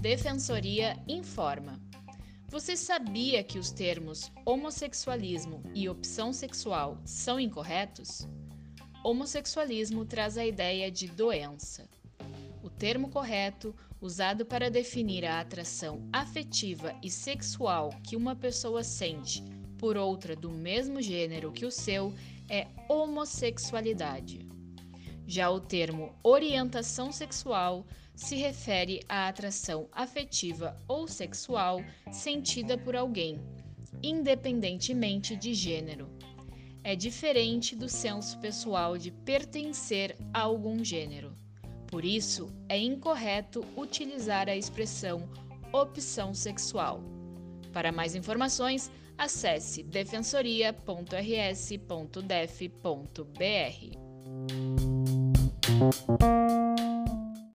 Defensoria informa. Você sabia que os termos homossexualismo e opção sexual são incorretos? Homossexualismo traz a ideia de doença. O termo correto, usado para definir a atração afetiva e sexual que uma pessoa sente por outra do mesmo gênero que o seu, é homossexualidade. Já o termo orientação sexual se refere à atração afetiva ou sexual sentida por alguém, independentemente de gênero. É diferente do senso pessoal de pertencer a algum gênero. Por isso, é incorreto utilizar a expressão opção sexual. Para mais informações, acesse defensoria.rs.def.br. you